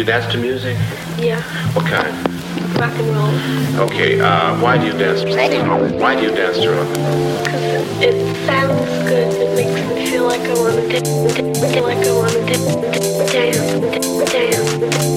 Do you dance to music? Yeah, What kind? rock and roll. Okay, uh, why do you dance? Why do you dance to rock? Because it sounds good. It makes me feel like I want to dance, like I want to dance, dance, dance.